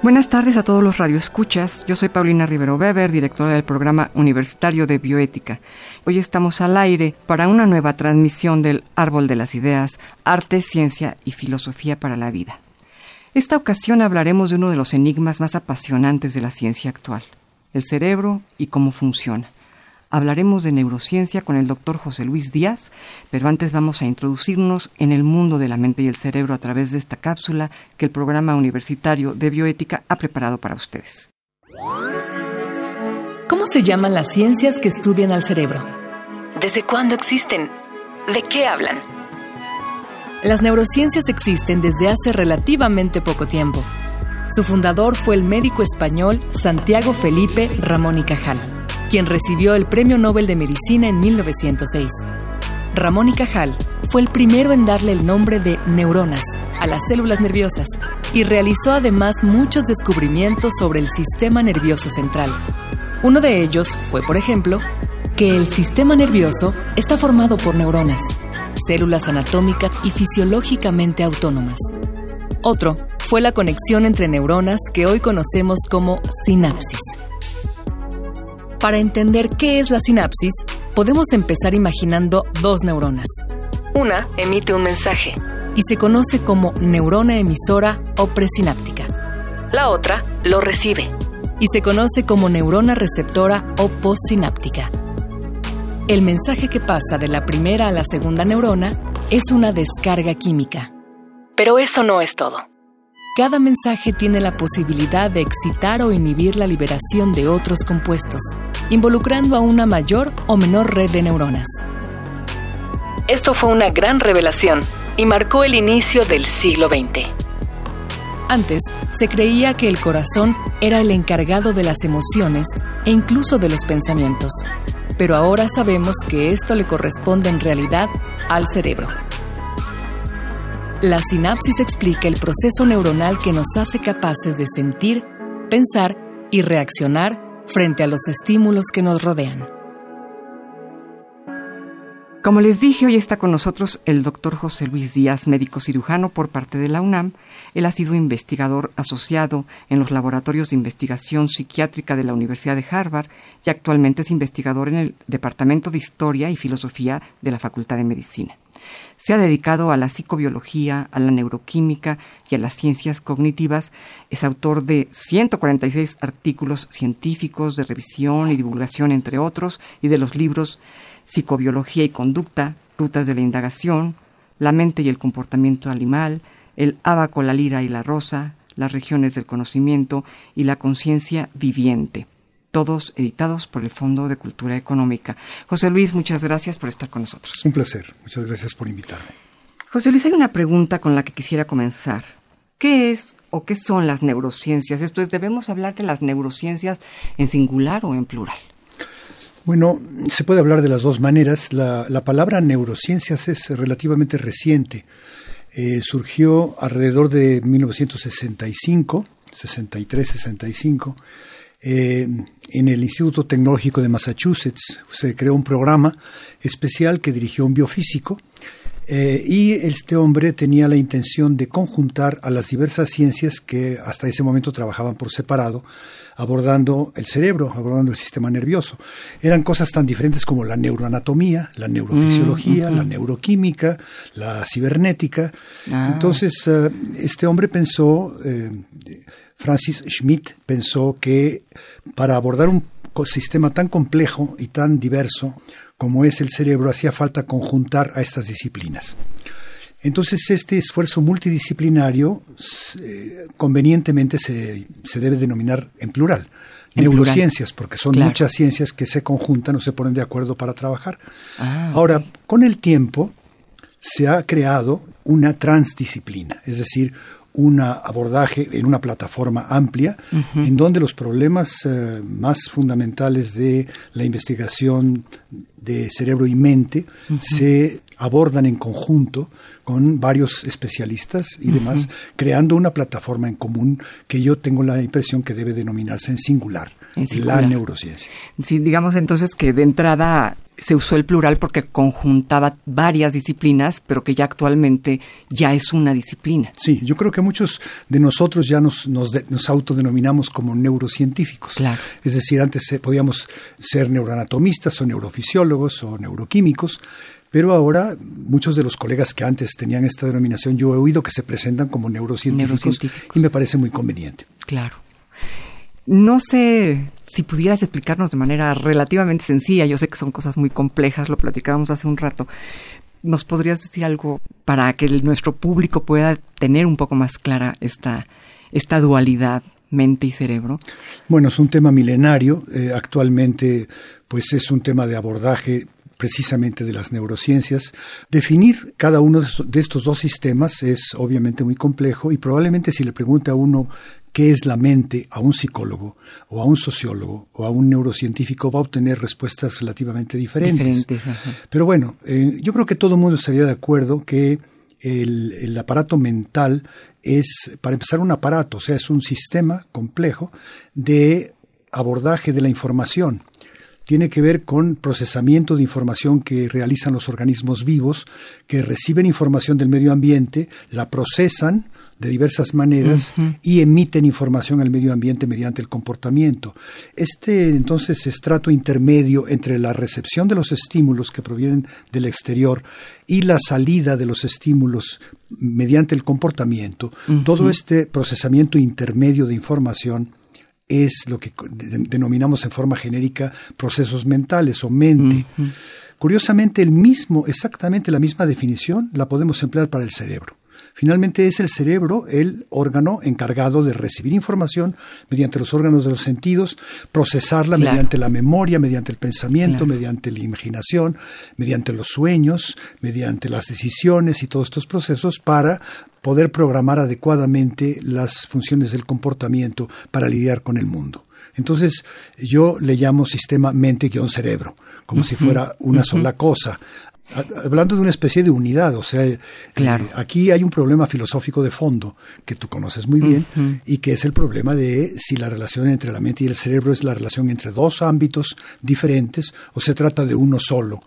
Buenas tardes a todos los radioescuchas. Yo soy Paulina Rivero Weber, directora del programa universitario de bioética. Hoy estamos al aire para una nueva transmisión del Árbol de las Ideas, Arte, Ciencia y Filosofía para la Vida. Esta ocasión hablaremos de uno de los enigmas más apasionantes de la ciencia actual, el cerebro y cómo funciona hablaremos de neurociencia con el doctor José Luis Díaz, pero antes vamos a introducirnos en el mundo de la mente y el cerebro a través de esta cápsula que el programa universitario de bioética ha preparado para ustedes. ¿Cómo se llaman las ciencias que estudian al cerebro? ¿Desde cuándo existen? ¿De qué hablan? Las neurociencias existen desde hace relativamente poco tiempo. Su fundador fue el médico español Santiago Felipe Ramón y Cajal quien recibió el Premio Nobel de Medicina en 1906. Ramón y Cajal fue el primero en darle el nombre de neuronas a las células nerviosas y realizó además muchos descubrimientos sobre el sistema nervioso central. Uno de ellos fue, por ejemplo, que el sistema nervioso está formado por neuronas, células anatómicas y fisiológicamente autónomas. Otro fue la conexión entre neuronas que hoy conocemos como sinapsis. Para entender qué es la sinapsis, podemos empezar imaginando dos neuronas. Una emite un mensaje y se conoce como neurona emisora o presináptica. La otra lo recibe y se conoce como neurona receptora o postsináptica. El mensaje que pasa de la primera a la segunda neurona es una descarga química. Pero eso no es todo. Cada mensaje tiene la posibilidad de excitar o inhibir la liberación de otros compuestos, involucrando a una mayor o menor red de neuronas. Esto fue una gran revelación y marcó el inicio del siglo XX. Antes, se creía que el corazón era el encargado de las emociones e incluso de los pensamientos, pero ahora sabemos que esto le corresponde en realidad al cerebro. La sinapsis explica el proceso neuronal que nos hace capaces de sentir, pensar y reaccionar frente a los estímulos que nos rodean. Como les dije, hoy está con nosotros el doctor José Luis Díaz, médico cirujano por parte de la UNAM. Él ha sido investigador asociado en los laboratorios de investigación psiquiátrica de la Universidad de Harvard y actualmente es investigador en el Departamento de Historia y Filosofía de la Facultad de Medicina. Se ha dedicado a la psicobiología, a la neuroquímica y a las ciencias cognitivas. Es autor de 146 artículos científicos de revisión y divulgación, entre otros, y de los libros Psicobiología y Conducta, Rutas de la Indagación, La mente y el comportamiento animal, El abaco, la lira y la rosa, Las regiones del conocimiento y La conciencia viviente todos editados por el Fondo de Cultura Económica. José Luis, muchas gracias por estar con nosotros. Un placer, muchas gracias por invitarme. José Luis, hay una pregunta con la que quisiera comenzar. ¿Qué es o qué son las neurociencias? Esto es, ¿debemos hablar de las neurociencias en singular o en plural? Bueno, se puede hablar de las dos maneras. La, palabra neurociencias es relativamente reciente. Eh, surgió alrededor de 1965, 63, 65 eh, en el Instituto Tecnológico de Massachusetts se creó un programa especial que dirigió un biofísico eh, y este hombre tenía la intención de conjuntar a las diversas ciencias que hasta ese momento trabajaban por separado, abordando el cerebro, abordando el sistema nervioso. Eran cosas tan diferentes como la neuroanatomía, la neurofisiología, mm, la neuroquímica, la cibernética. Ah. Entonces, eh, este hombre pensó Francis Schmidt pensó que para abordar un sistema tan complejo y tan diverso como es el cerebro, hacía falta conjuntar a estas disciplinas. Entonces, este esfuerzo multidisciplinario eh, convenientemente se, debe denominar en plural. neurociencias, porque son muchas ciencias que se conjuntan o se ponen de acuerdo para trabajar. Ah, Ahora, con el tiempo se ha creado una transdisciplina, es decir, un abordaje en una plataforma amplia, en donde los problemas eh, más fundamentales de la investigación de cerebro y mente se abordan en conjunto con varios especialistas y demás, creando una plataforma en común que yo tengo la impresión que debe denominarse en singular, la neurociencia. Sí, digamos entonces que de entrada se usó el plural porque conjuntaba varias disciplinas, pero que ya actualmente ya es una disciplina. Sí, yo creo que muchos de nosotros ya nos, nos, nos autodenominamos como neurocientíficos. Claro. Es decir, antes eh, podíamos ser neuroanatomistas o neurofisiólogos o neuroquímicos, pero ahora muchos de los colegas que antes tenían esta denominación, yo he oído que se presentan como neurocientíficos, y me parece muy conveniente. Claro. No sé si pudieras explicarnos de manera relativamente sencilla, yo sé que son cosas muy complejas, lo platicábamos hace un rato. ¿Nos podrías decir algo para que nuestro público pueda tener un poco más clara esta, esta dualidad mente y cerebro? Bueno, es un tema milenario. Eh, actualmente, pues es un tema de abordaje precisamente de las neurociencias. Definir cada uno de estos dos sistemas es obviamente muy complejo y probablemente si le pregunta a uno qué es la mente a un psicólogo o a un sociólogo o a un neurocientífico va a obtener respuestas relativamente diferentes. Pero bueno, eh, yo creo que todo el mundo estaría de acuerdo que el, el, aparato mental es, para empezar, un aparato, o sea, es un sistema complejo de abordaje de la información tiene que ver con procesamiento de información que realizan los organismos vivos, que reciben información del medio ambiente, la procesan de diversas maneras y emiten información al medio ambiente mediante el comportamiento. Este entonces estrato intermedio entre la recepción de los estímulos que provienen del exterior y la salida de los estímulos mediante el comportamiento, todo este procesamiento intermedio de información es lo que denominamos en forma genérica procesos mentales o mente. Curiosamente, el mismo, exactamente la misma definición la podemos emplear para el cerebro. Finalmente es el cerebro el órgano encargado de recibir información mediante los órganos de los sentidos, procesarla mediante la memoria, mediante el pensamiento, mediante la imaginación, mediante los sueños, mediante las decisiones y todos estos procesos para poder programar adecuadamente las funciones del comportamiento para lidiar con el mundo. Entonces, yo le llamo sistema mente-cerebro, como si fuera una sola cosa. Hablando de una especie de unidad, o sea, eh, aquí hay un problema filosófico de fondo que tú conoces muy bien y que es el problema de si la relación entre la mente y el cerebro es la relación entre dos ámbitos diferentes o se trata de uno solo.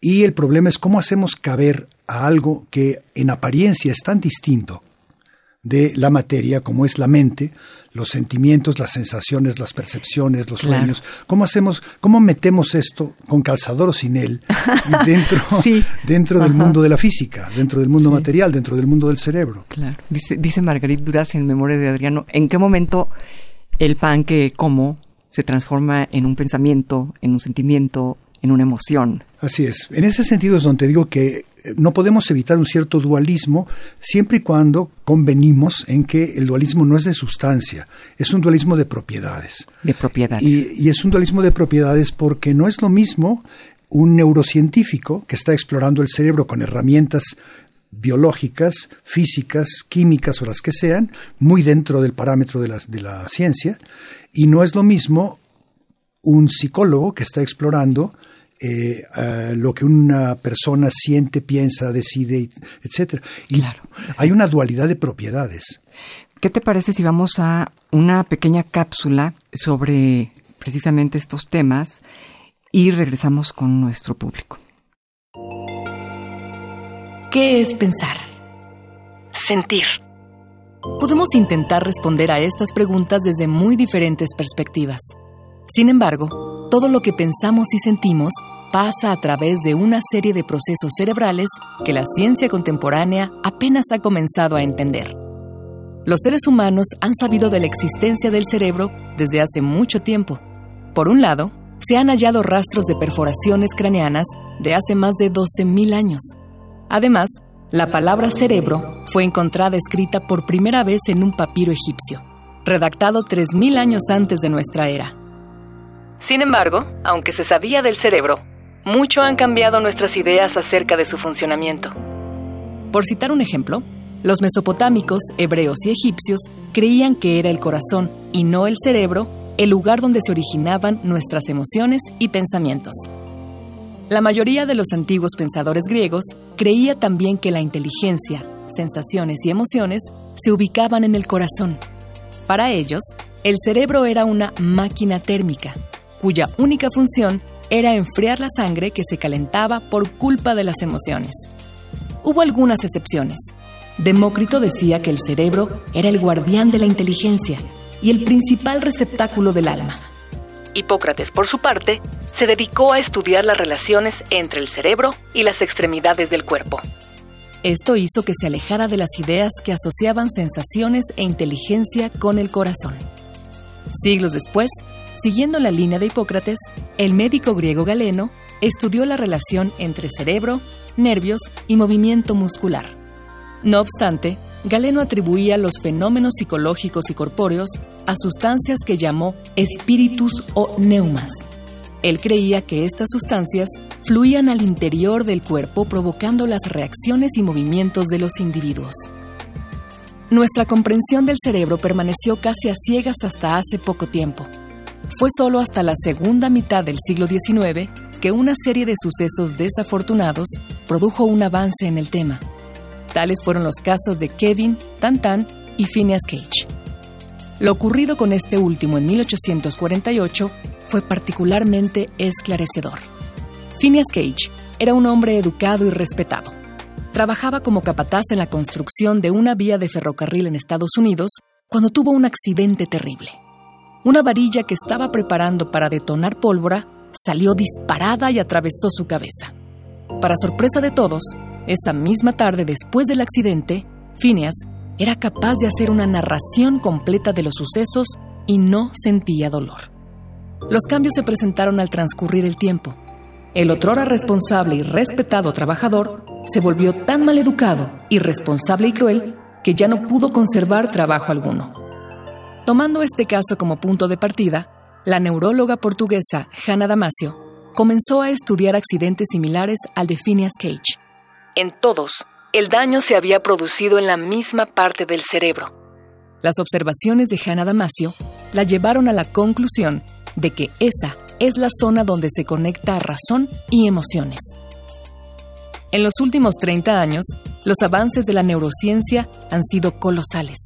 Y el problema es cómo hacemos caber a algo que en apariencia es tan distinto de la materia como es la mente, los sentimientos, las sensaciones, las percepciones, los sueños. ¿Cómo hacemos, cómo metemos esto con calzador o sin él dentro, dentro del mundo de la física, dentro del mundo material, dentro del mundo del cerebro? Claro. Dice, dice Margarit Duras en Memoria de Adriano, ¿en qué momento el pan que como se transforma en un pensamiento, en un sentimiento, en una emoción? Así es. En ese sentido es donde digo que no podemos evitar un cierto dualismo siempre y cuando convenimos en que el dualismo no es de sustancia, es un dualismo de propiedades. De propiedades. Y, es un dualismo de propiedades porque no es lo mismo un neurocientífico que está explorando el cerebro con herramientas biológicas, físicas, químicas o las que sean, muy dentro del parámetro de la, de la ciencia, y no es lo mismo un psicólogo que está explorando eh, lo que una persona siente, piensa, decide, etcétera. Y hay una dualidad de propiedades. ¿Qué te parece si vamos a una pequeña cápsula sobre precisamente estos temas y regresamos con nuestro público? ¿Qué es pensar? Sentir. Podemos intentar responder a estas preguntas desde muy diferentes perspectivas. Sin embargo, todo lo que pensamos y sentimos pasa a través de una serie de procesos cerebrales que la ciencia contemporánea apenas ha comenzado a entender. Los seres humanos han sabido de la existencia del cerebro desde hace mucho tiempo. Por un lado, se han hallado rastros de perforaciones craneanas de hace más de 12.000 años. Además, la palabra cerebro fue encontrada escrita por primera vez en un papiro egipcio, redactado 3.000 años antes de nuestra era. Sin embargo, aunque se sabía del cerebro, mucho han cambiado nuestras ideas acerca de su funcionamiento. Por citar un ejemplo, Los mesopotámicos, hebreos y egipcios creían que era el corazón y no el cerebro el lugar donde se originaban nuestras emociones y pensamientos. La mayoría de los antiguos pensadores griegos creía también que la inteligencia, sensaciones y emociones se ubicaban en el corazón. Para ellos, el cerebro era una máquina térmica, cuya única función era enfriar la sangre que se calentaba por culpa de las emociones. Hubo algunas excepciones. Demócrito decía que el cerebro era el guardián de la inteligencia y el principal receptáculo del alma. Hipócrates, por su parte, se dedicó a estudiar las relaciones entre el cerebro y las extremidades del cuerpo. Esto hizo que se alejara de las ideas que asociaban sensaciones e inteligencia con el corazón. Siglos después, siguiendo la línea de Hipócrates, el médico griego Galeno estudió la relación entre cerebro, nervios y movimiento muscular. No obstante, Galeno atribuía los fenómenos psicológicos y corpóreos a sustancias que llamó espíritus o neumas. Él creía que estas sustancias fluían al interior del cuerpo provocando las reacciones y movimientos de los individuos. Nuestra comprensión del cerebro permaneció casi a ciegas hasta hace poco tiempo. Fue solo hasta la segunda mitad del siglo XIX que una serie de sucesos desafortunados produjo un avance en el tema. Tales fueron los casos de Kevin, Tantan y Phineas Cage. Lo ocurrido con este último en 1848 fue particularmente esclarecedor. Phineas Cage era un hombre educado y respetado. Trabajaba como capataz en la construcción de una vía de ferrocarril en Estados Unidos cuando tuvo un accidente terrible. Una varilla que estaba preparando para detonar pólvora salió disparada y atravesó su cabeza. Para sorpresa de todos, esa misma tarde después del accidente, Phineas era capaz de hacer una narración completa de los sucesos y no sentía dolor. Los cambios se presentaron al transcurrir el tiempo. El otrora responsable y respetado trabajador se volvió tan maleducado, irresponsable y cruel que ya no pudo conservar trabajo alguno. Tomando este caso como punto de partida, la neuróloga portuguesa Hannah Damasio comenzó a estudiar accidentes similares al de Phineas Cage en todos, el daño se había producido en la misma parte del cerebro. Las observaciones de Hannah Damasio la llevaron a la conclusión de que esa es la zona donde se conecta razón y emociones. En los últimos 30 años, los avances de la neurociencia han sido colosales.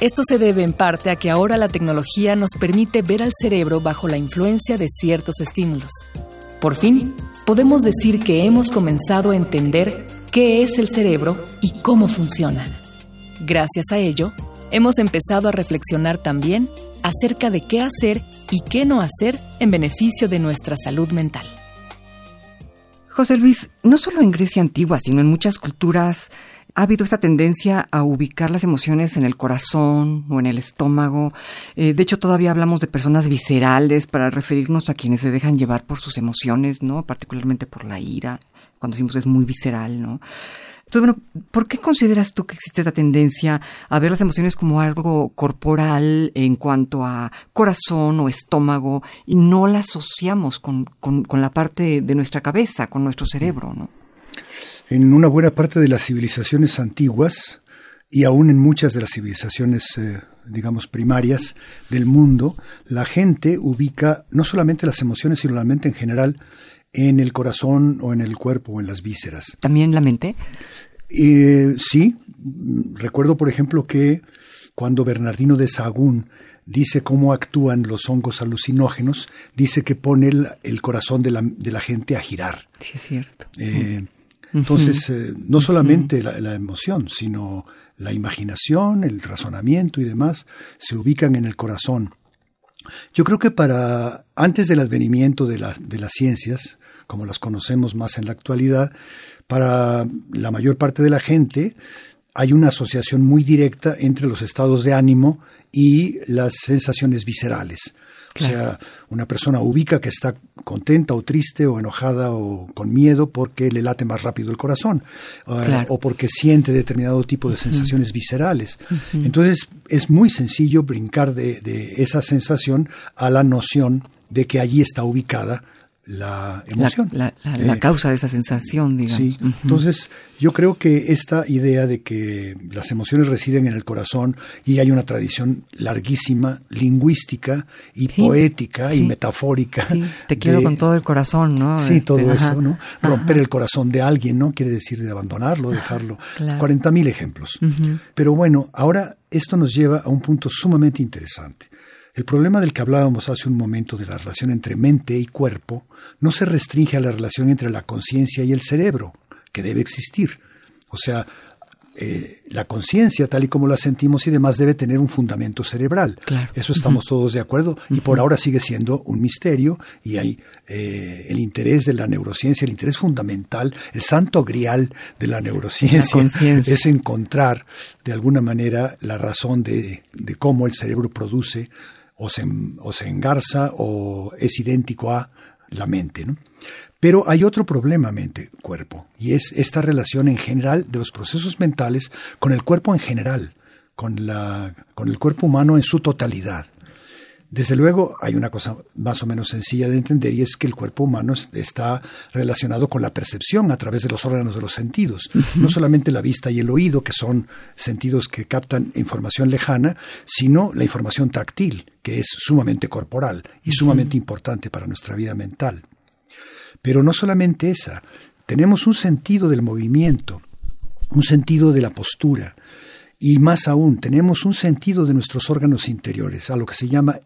Esto se debe en parte a que ahora la tecnología nos permite ver al cerebro bajo la influencia de ciertos estímulos. Por fin, podemos decir que hemos comenzado a entender qué es el cerebro y cómo funciona. Gracias a ello, hemos empezado a reflexionar también acerca de qué hacer y qué no hacer en beneficio de nuestra salud mental. José Luis, no solo en Grecia antigua, sino en muchas culturas ha habido esta tendencia a ubicar las emociones en el corazón o en el estómago. Eh, de hecho, todavía hablamos de personas viscerales para referirnos a quienes se dejan llevar por sus emociones, ¿no? Particularmente por la ira, cuando decimos es muy visceral, ¿no? Entonces, bueno, ¿por qué consideras tú que existe esta tendencia a ver las emociones como algo corporal en cuanto a corazón o estómago y no la asociamos con, con, la parte de nuestra cabeza, con nuestro cerebro, ¿no? En una buena parte de las civilizaciones antiguas y aún en muchas de las civilizaciones, eh, digamos, primarias del mundo, la gente ubica no solamente las emociones, sino la mente en general en el corazón o en el cuerpo o en las vísceras. ¿También la mente? Eh, sí, recuerdo por ejemplo que cuando Bernardino de Sahagún dice cómo actúan los hongos alucinógenos, dice que pone el, corazón de la, de la, gente a girar. Sí, es cierto. Eh, entonces, eh, no solamente la, la, emoción, sino la imaginación, el razonamiento y demás se ubican en el corazón. Yo creo que para antes del advenimiento de, de las ciencias, como las conocemos más en la actualidad, para la mayor parte de la gente hay una asociación muy directa entre los estados de ánimo y las sensaciones viscerales. O sea, una persona ubica que está contenta o triste o enojada o con miedo porque le late más rápido el corazón eh, o porque siente determinado tipo de sensaciones viscerales. Entonces es muy sencillo brincar de, esa sensación a la noción de que allí está ubicada la emoción. La, eh, causa de esa sensación, digamos. Sí, entonces yo creo que esta idea de que las emociones residen en el corazón y hay una tradición larguísima, lingüística y poética y metafórica. Te quiero con todo el corazón, ¿no? Sí, este, todo eso, ¿no? Romper el corazón de alguien, ¿no? Quiere decir de abandonarlo, dejarlo. Cuarenta mil ejemplos. Pero bueno, ahora esto nos lleva a un punto sumamente interesante. El problema del que hablábamos hace un momento de la relación entre mente y cuerpo no se restringe a la relación entre la conciencia y el cerebro, que debe existir. O sea, eh, la conciencia, tal y como la sentimos y demás, debe tener un fundamento cerebral. Eso estamos todos de acuerdo. Y por ahora sigue siendo un misterio y hay eh, el interés de la neurociencia, el interés fundamental, el santo grial de la neurociencia es encontrar de alguna manera la razón de, de cómo el cerebro produce o se, engarza o es idéntico a la mente. ¿no? Pero hay otro problema mente-cuerpo, y es esta relación en general de los procesos mentales con el cuerpo en general, con, la, con el cuerpo humano en su totalidad. Desde luego hay una cosa más o menos sencilla de entender y es que el cuerpo humano está relacionado con la percepción a través de los órganos de los sentidos, no solamente la vista y el oído, que son sentidos que captan información lejana, sino la información táctil, que es sumamente corporal y sumamente importante para nuestra vida mental. Pero no solamente esa, tenemos un sentido del movimiento, un sentido de la postura, y más aún, tenemos un sentido de nuestros órganos interiores, a lo que se llama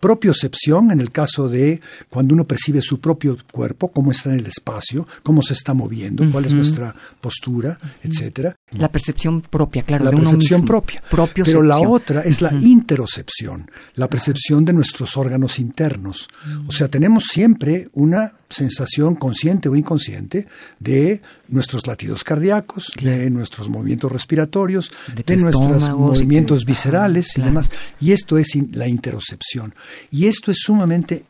propiocepción en el caso de cuando uno percibe su propio cuerpo, cómo está en el espacio, cómo se está moviendo, cuál es nuestra postura, etcétera. La percepción propia, claro. La percepción propia. Pero la otra es la interocepción, la percepción de nuestros órganos internos. O sea, tenemos siempre una sensación consciente o inconsciente de nuestros latidos cardíacos, de nuestros movimientos respiratorios, de, nuestros movimientos viscerales y demás. Y esto es la interocepción. Y esto es sumamente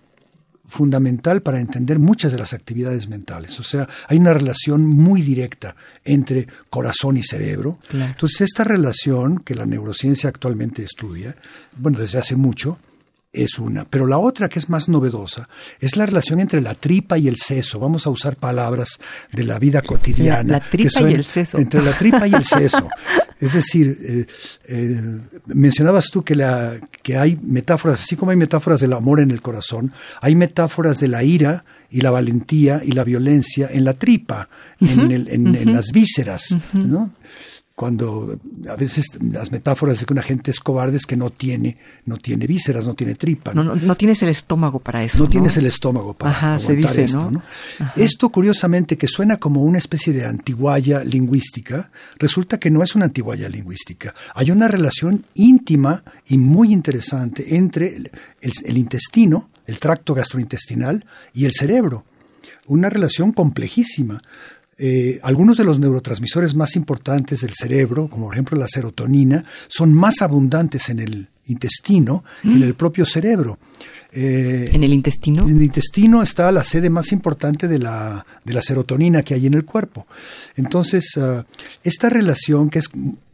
fundamental para entender muchas de las actividades mentales. O sea, hay una relación muy directa entre corazón y cerebro. Entonces, esta relación que la neurociencia actualmente estudia, bueno, desde hace mucho, es una. Pero la otra, que es más novedosa, es la relación entre la tripa y el seso. Vamos a usar palabras de la vida cotidiana. La, tripa y el seso. Entre la tripa y el seso. es decir, eh, eh, mencionabas tú que, la, que hay metáforas, así como hay metáforas del amor en el corazón, hay metáforas de la ira y la valentía y la violencia en la tripa, en, el, en, las vísceras, ¿no? Cuando a veces las metáforas de que una gente es cobarde es que no tiene, no tiene vísceras, no tiene tripa. No, no, tienes el estómago para eso. No, tienes el estómago para aguantar esto. ¿no? Esto, curiosamente, que suena como una especie de antiguaya lingüística, resulta que no es una antiguaya lingüística. Hay una relación íntima y muy interesante entre el intestino, el tracto gastrointestinal y el cerebro. Una relación complejísima. Eh, algunos de los neurotransmisores más importantes del cerebro, como por ejemplo la serotonina, son más abundantes en el intestino que en mm. el propio cerebro. Eh, ¿En el intestino? En el intestino está la sede más importante de la, de la serotonina que hay en el cuerpo. Entonces, ah, esta relación que es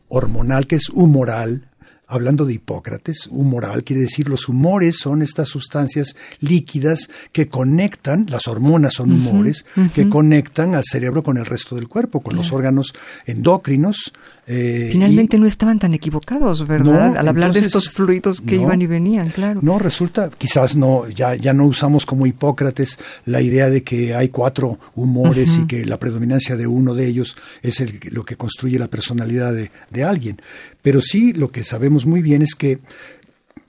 hormonal, que es humoral, hablando de Hipócrates, humoral quiere decir los humores son estas sustancias líquidas que conectan, las hormonas son humores, que conectan al cerebro con el resto del cuerpo, con los órganos endocrinos. Eh, Finalmente no estaban tan equivocados, ¿verdad? Al hablar de estos fluidos que iban y venían, claro. No, resulta, quizás no, ya, ya no usamos como Hipócrates la idea de que hay cuatro humores y que la predominancia de uno de ellos es el, lo que construye la personalidad de, de alguien. Pero sí lo que sabemos muy bien es que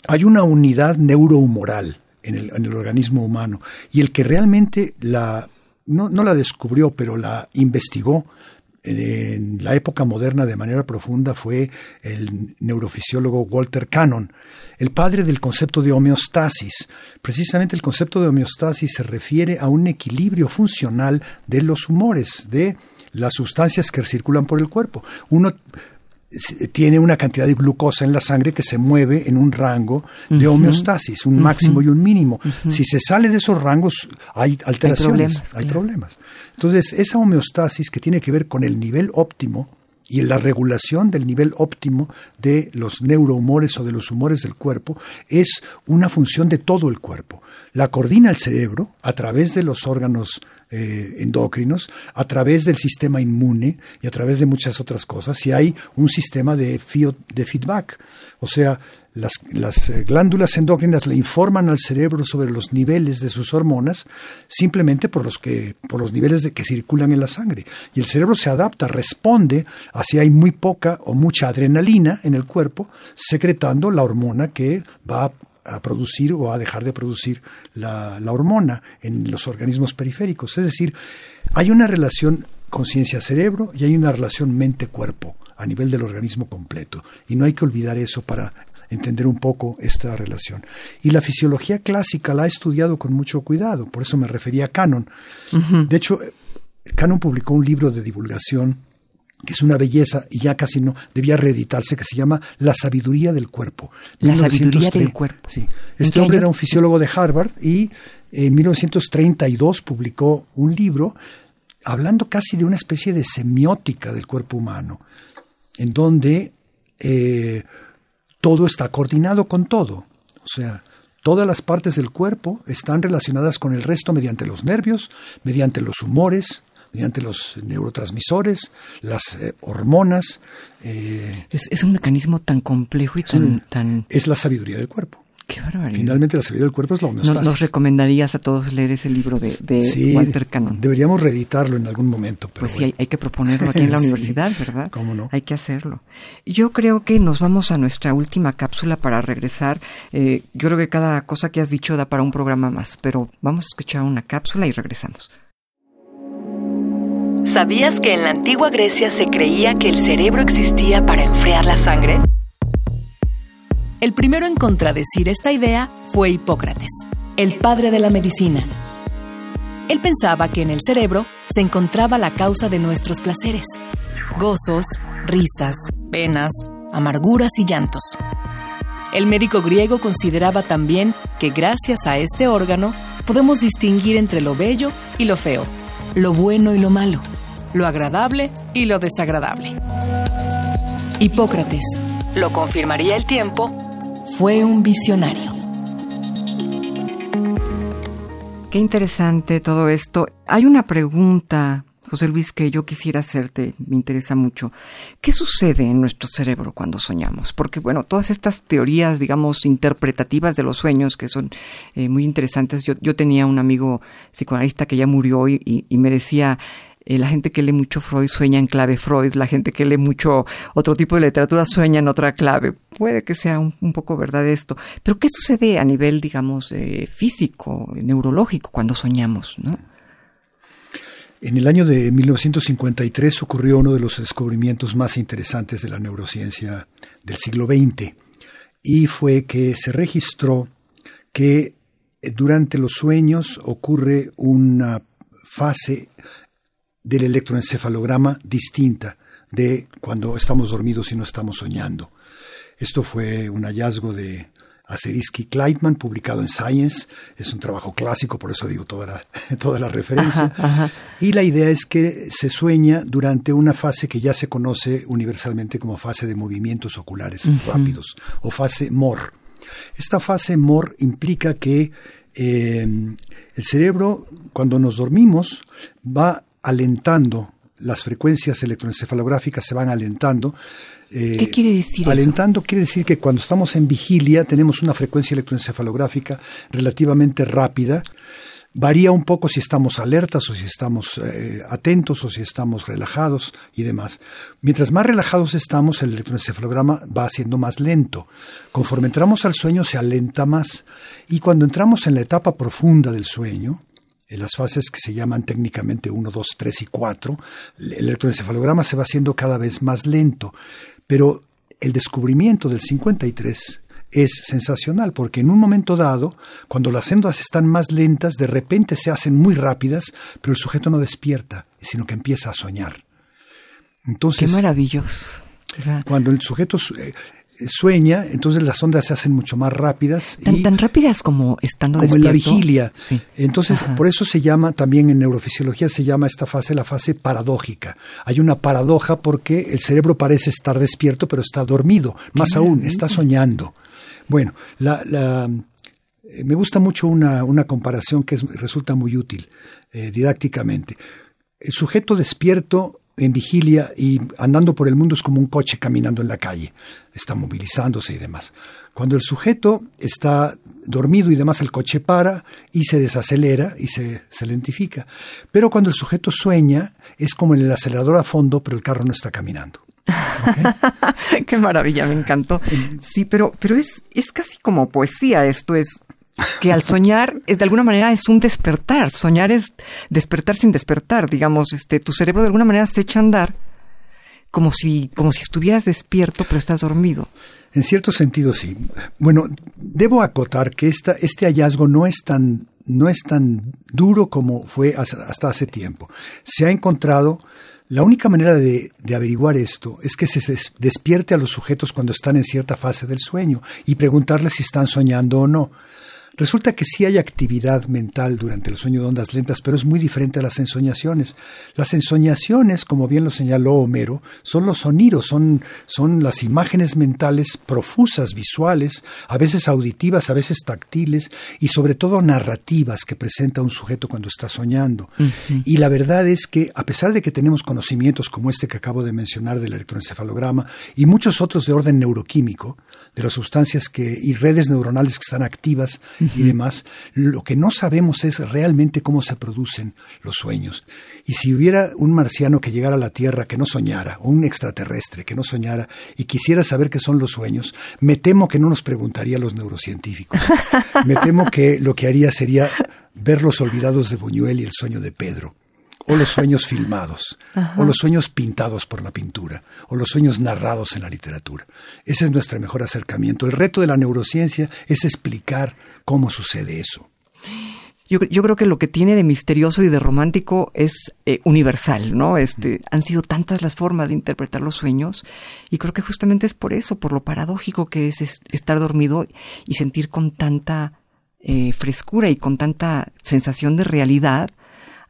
hay una unidad neurohumoral en el, en el organismo humano y el que realmente la, no, no la descubrió, pero la investigó en la época moderna de manera profunda fue el neurofisiólogo Walter Cannon, el padre del concepto de homeostasis. Precisamente el concepto de homeostasis se refiere a un equilibrio funcional de los humores, de las sustancias que circulan por el cuerpo. Uno tiene una cantidad de glucosa en la sangre que se mueve en un rango de homeostasis, un máximo y un mínimo. Si se sale de esos rangos hay alteraciones, hay problemas. Entonces, esa homeostasis que tiene que ver con el nivel óptimo y la regulación del nivel óptimo de los neurohumores o de los humores del cuerpo es una función de todo el cuerpo. La coordina el cerebro a través de los órganos eh, endocrinos, a través del sistema inmune y a través de muchas otras cosas, y hay un sistema de, de feedback. O sea, las, eh, glándulas endócrinas le informan al cerebro sobre los niveles de sus hormonas simplemente por los, que, por los niveles de que circulan en la sangre. Y el cerebro se adapta, responde a si hay muy poca o mucha adrenalina en el cuerpo, secretando la hormona que va a producir o a dejar de producir la, la hormona en los organismos periféricos. Es decir, hay una relación conciencia-cerebro y hay una relación mente-cuerpo a nivel del organismo completo. Y no hay que olvidar eso para entender un poco esta relación. Y la fisiología clásica la ha estudiado con mucho cuidado, por eso me refería a Canon. De hecho, Canon publicó un libro de divulgación que es una belleza y ya casi no debía reeditarse, que se llama La sabiduría del cuerpo. La sabiduría del cuerpo. Sí. Este hombre era un fisiólogo de Harvard y en 1932 publicó un libro hablando casi de una especie de semiótica del cuerpo humano, en donde eh, todo está coordinado con todo. O sea, todas las partes del cuerpo están relacionadas con el resto mediante los nervios, mediante los humores, mediante los neurotransmisores, las eh, hormonas. Eh, es, un mecanismo tan complejo y tan... Es la sabiduría del cuerpo. Qué barbaridad. Finalmente la salida del cuerpo es la homeostasis. ¿Nos, recomendarías a todos leer ese libro de, Walter Cannon? Deberíamos reeditarlo en algún momento. pues sí, hay, que proponerlo aquí en la universidad, ¿verdad? ¿Cómo no? Hay que hacerlo. Yo creo que nos vamos a nuestra última cápsula para regresar. Eh, yo creo que cada cosa que has dicho da para un programa más, pero vamos a escuchar una cápsula y regresamos. ¿Sabías que en la antigua Grecia se creía que el cerebro existía para enfriar la sangre? El primero en contradecir esta idea fue Hipócrates, el padre de la medicina. Él pensaba que en el cerebro se encontraba la causa de nuestros placeres, gozos, risas, penas, amarguras y llantos. El médico griego consideraba también que gracias a este órgano podemos distinguir entre lo bello y lo feo, lo bueno y lo malo, lo agradable y lo desagradable. Hipócrates, lo confirmaría el tiempo, fue un visionario. Qué interesante todo esto. Hay una pregunta, José Luis, que yo quisiera hacerte, me interesa mucho. ¿Qué sucede en nuestro cerebro cuando soñamos? Porque, bueno, todas estas teorías, digamos, interpretativas de los sueños, que son eh, muy interesantes. Yo, yo tenía un amigo psicoanalista que ya murió y, y me decía, eh, la gente que lee mucho Freud sueña en clave Freud, la gente que lee mucho otro tipo de literatura sueña en otra clave. Puede que sea un, poco verdad esto. Pero ¿qué sucede a nivel, digamos, eh, físico, neurológico cuando soñamos? ¿no? En el año de 1953 ocurrió uno de los descubrimientos más interesantes de la neurociencia del siglo XX y fue que se registró que eh, durante los sueños ocurre una fase del electroencefalograma distinta de cuando estamos dormidos y no estamos soñando. Esto fue un hallazgo de Aserisky Kleitman, publicado en Science. Es un trabajo clásico, por eso digo toda la, toda la referencia. Y la idea es que se sueña durante una fase que ya se conoce universalmente como fase de movimientos oculares rápidos o fase MOR. Esta fase MOR implica que eh, el cerebro, cuando nos dormimos, va alentando, las frecuencias electroencefalográficas se van alentando. Eh, ¿Qué quiere decir Alentando quiere decir que cuando estamos en vigilia tenemos una frecuencia electroencefalográfica relativamente rápida. Varía un poco si estamos alertas o si estamos eh, atentos o si estamos relajados y demás. Mientras más relajados estamos, el electroencefalograma va siendo más lento. Conforme entramos al sueño se alenta más. Y cuando entramos en la etapa profunda del sueño, en las fases que se llaman técnicamente 1, 2, 3 y 4, el electroencefalograma se va haciendo cada vez más lento, pero el descubrimiento del 53 es sensacional porque en un momento dado, cuando las ondas están más lentas, de repente se hacen muy rápidas, pero el sujeto no despierta, sino que empieza a soñar. Entonces, Qué maravilloso. cuando el sujeto, eh, sueña, entonces las ondas se hacen mucho más rápidas. Tan, tan rápidas como estando Como en la vigilia. Sí. Entonces, por eso se llama, también en neurofisiología se llama esta fase la fase paradójica. Hay una paradoja porque el cerebro parece estar despierto, pero está dormido. Más aún, está soñando. Bueno, la, la, eh, me gusta mucho una, una comparación que resulta muy útil eh, didácticamente. El sujeto despierto en vigilia y andando por el mundo es como un coche caminando en la calle, está movilizándose y demás. Cuando el sujeto está dormido y demás, el coche para y se desacelera y se, se lentifica. Pero cuando el sujeto sueña, es como en el acelerador a fondo, pero el carro no está caminando. Qué maravilla, me encantó. Sí, pero, pero es, es casi como poesía esto, es que al soñar, de alguna manera, es un despertar. Soñar es despertar sin despertar. Digamos, este, tu cerebro de alguna manera se echa a andar como si, como si estuvieras despierto, pero estás dormido. En cierto sentido, sí. Bueno, debo acotar que esta, este hallazgo no es tan, no es tan duro como fue hasta hace tiempo. Se ha encontrado la única manera de, de, averiguar esto es que se despierte a los sujetos cuando están en cierta fase del sueño y preguntarles si están soñando o no. Resulta que sí hay actividad mental durante el sueño de ondas lentas, pero es muy diferente a las ensoñaciones. Las ensoñaciones, como bien lo señaló Homero, son los sonidos, son, son las imágenes mentales profusas, visuales, a veces auditivas, a veces táctiles y sobre todo narrativas que presenta un sujeto cuando está soñando. Y la verdad es que, a pesar de que tenemos conocimientos como este que acabo de mencionar del electroencefalograma y muchos otros de orden neuroquímico, de las sustancias que, y redes neuronales que están activas y demás, lo que no sabemos es realmente cómo se producen los sueños. Y si hubiera un marciano que llegara a la Tierra que no soñara, o un extraterrestre que no soñara y quisiera saber qué son los sueños, me temo que no nos preguntaría a los neurocientíficos. me temo que lo que haría sería ver los olvidados de Buñuel y el sueño de Pedro o los sueños filmados, o los sueños pintados por la pintura, o los sueños narrados en la literatura. Ese es nuestro mejor acercamiento. El reto de la neurociencia es explicar cómo sucede eso. Yo, yo creo que lo que tiene de misterioso y de romántico es eh, universal, ¿no? Este, han sido tantas las formas de interpretar los sueños y creo que justamente es por eso, por lo paradójico que es, estar dormido y sentir con tanta eh, frescura y con tanta sensación de realidad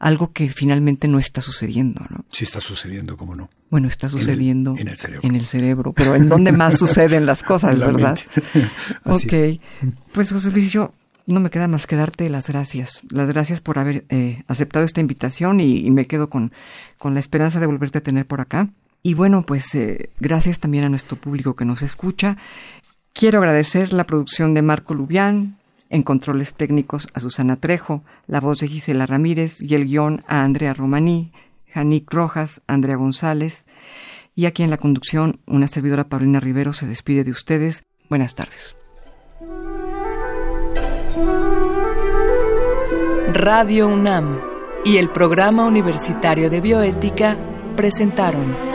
algo que finalmente no está sucediendo, ¿no? Sí está sucediendo, ¿cómo no? Bueno, está sucediendo en el, cerebro. En el cerebro, pero ¿en dónde más suceden las cosas, verdad? ok. Pues José Luis, yo no me queda más que darte las gracias. Las gracias por haber eh, aceptado esta invitación y, me quedo con, con la esperanza de volverte a tener por acá. Y bueno, pues eh, gracias también a nuestro público que nos escucha. Quiero agradecer la producción de Marco Lubián, en controles técnicos a Susana Trejo, la voz de Gisela Ramírez y el guion a Andrea Romaní, Janic Rojas, Andrea González. Y aquí en la conducción, una servidora Paulina Rivero se despide de ustedes. Buenas tardes. Radio UNAM y el Programa Universitario de Bioética presentaron